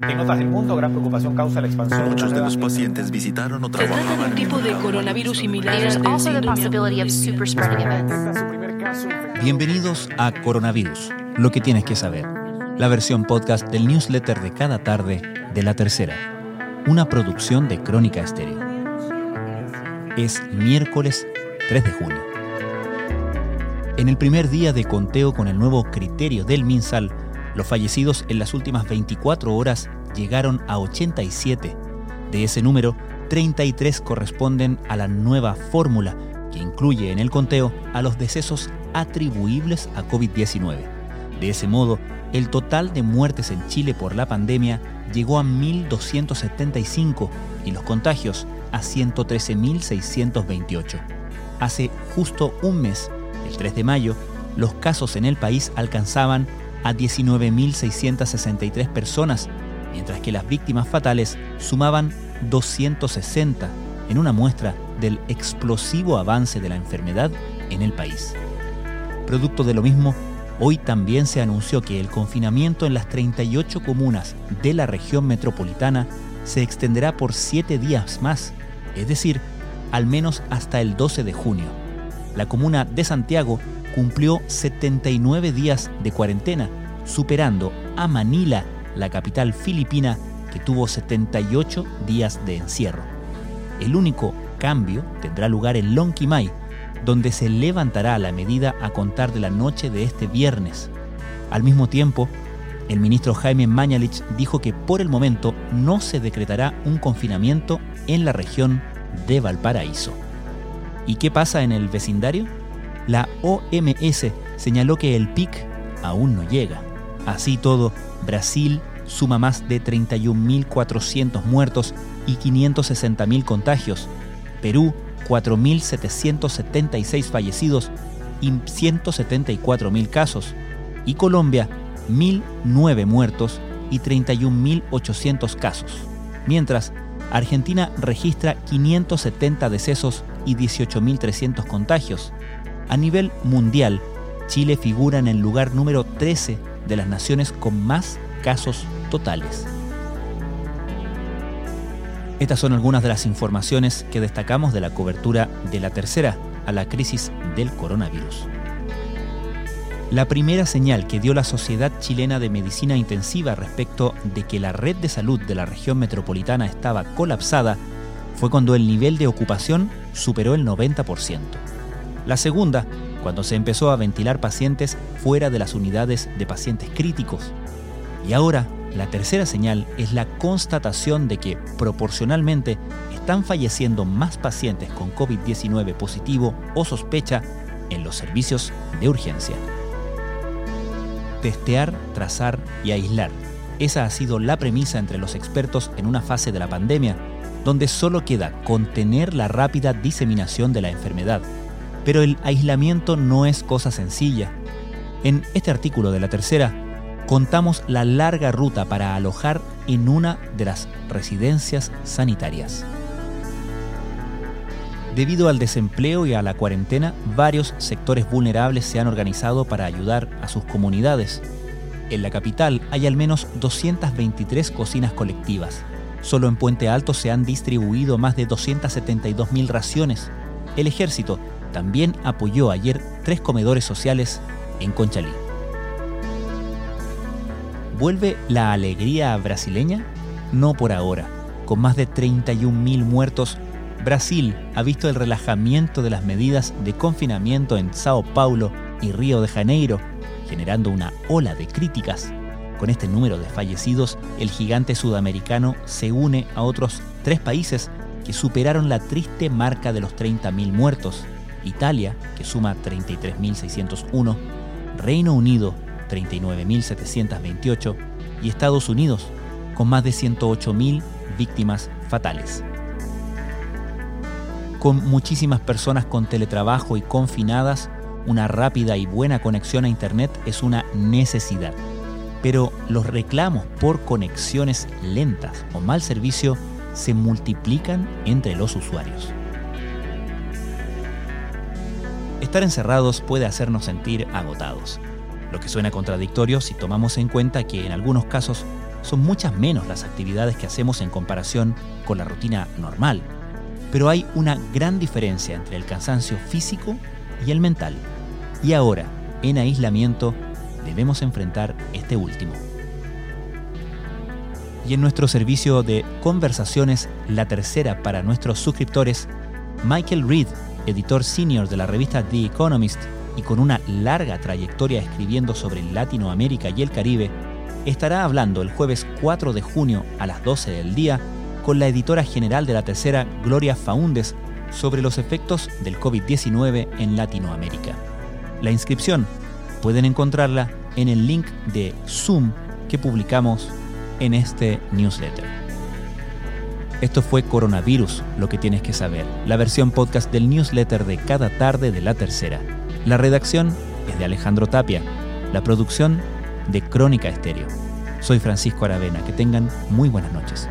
En otras del mundo, gran preocupación causa la expansión. Muchos de los pacientes visitaron o Se trata de un tipo de coronavirus similar caso infectado. Bienvenidos a Coronavirus, lo que tienes que saber, la versión podcast del newsletter de cada tarde de La Tercera, una producción de Crónica Estéreo. Es miércoles 3 de junio. En el primer día de conteo con el nuevo criterio del MinSal, los fallecidos en las últimas 24 horas llegaron a 87. De ese número, 33 corresponden a la nueva fórmula que incluye en el conteo a los decesos atribuibles a COVID-19. De ese modo, el total de muertes en Chile por la pandemia llegó a 1.275 y los contagios a 113.628. Hace justo un mes, el 3 de mayo, los casos en el país alcanzaban a 19.663 personas, mientras que las víctimas fatales sumaban 260 en una muestra del explosivo avance de la enfermedad en el país. Producto de lo mismo, hoy también se anunció que el confinamiento en las 38 comunas de la región metropolitana se extenderá por siete días más, es decir, al menos hasta el 12 de junio. La comuna de Santiago cumplió 79 días de cuarentena, superando a Manila, la capital filipina, que tuvo 78 días de encierro. El único cambio tendrá lugar en Lonquimay, donde se levantará la medida a contar de la noche de este viernes. Al mismo tiempo, el ministro Jaime Mañalich dijo que por el momento no se decretará un confinamiento en la región de Valparaíso. ¿Y qué pasa en el vecindario? La OMS señaló que el pic aún no llega. Así todo, Brasil suma más de 31.400 muertos y 560.000 contagios. Perú, 4.776 fallecidos y 174.000 casos. Y Colombia, 1.009 muertos y 31.800 casos. Mientras, Argentina registra 570 decesos y 18.300 contagios. A nivel mundial, Chile figura en el lugar número 13 de las naciones con más casos totales. Estas son algunas de las informaciones que destacamos de la cobertura de la tercera a la crisis del coronavirus. La primera señal que dio la Sociedad Chilena de Medicina Intensiva respecto de que la red de salud de la región metropolitana estaba colapsada fue cuando el nivel de ocupación superó el 90%. La segunda, cuando se empezó a ventilar pacientes fuera de las unidades de pacientes críticos. Y ahora, la tercera señal es la constatación de que proporcionalmente están falleciendo más pacientes con COVID-19 positivo o sospecha en los servicios de urgencia. Testear, trazar y aislar. Esa ha sido la premisa entre los expertos en una fase de la pandemia, donde solo queda contener la rápida diseminación de la enfermedad. Pero el aislamiento no es cosa sencilla. En este artículo de la tercera, contamos la larga ruta para alojar en una de las residencias sanitarias. Debido al desempleo y a la cuarentena, varios sectores vulnerables se han organizado para ayudar a sus comunidades. En la capital hay al menos 223 cocinas colectivas. Solo en Puente Alto se han distribuido más de 272.000 raciones. El ejército también apoyó ayer tres comedores sociales en Conchalí. ¿Vuelve la alegría brasileña? No por ahora. Con más de 31.000 muertos, Brasil ha visto el relajamiento de las medidas de confinamiento en Sao Paulo y Río de Janeiro, generando una ola de críticas. Con este número de fallecidos, el gigante sudamericano se une a otros tres países que superaron la triste marca de los 30.000 muertos. Italia, que suma 33.601, Reino Unido, 39.728 y Estados Unidos, con más de 108.000 víctimas fatales. Con muchísimas personas con teletrabajo y confinadas, una rápida y buena conexión a Internet es una necesidad. Pero los reclamos por conexiones lentas o mal servicio se multiplican entre los usuarios. Estar encerrados puede hacernos sentir agotados, lo que suena contradictorio si tomamos en cuenta que en algunos casos son muchas menos las actividades que hacemos en comparación con la rutina normal. Pero hay una gran diferencia entre el cansancio físico y el mental. Y ahora, en aislamiento, debemos enfrentar este último. Y en nuestro servicio de conversaciones, la tercera para nuestros suscriptores, Michael Reed, editor senior de la revista The Economist y con una larga trayectoria escribiendo sobre Latinoamérica y el Caribe, estará hablando el jueves 4 de junio a las 12 del día con la editora general de la tercera, Gloria Faundes, sobre los efectos del COVID-19 en Latinoamérica. La inscripción pueden encontrarla en el link de Zoom que publicamos en este newsletter. Esto fue Coronavirus, lo que tienes que saber, la versión podcast del newsletter de cada tarde de la tercera. La redacción es de Alejandro Tapia, la producción de Crónica Estéreo. Soy Francisco Aravena, que tengan muy buenas noches.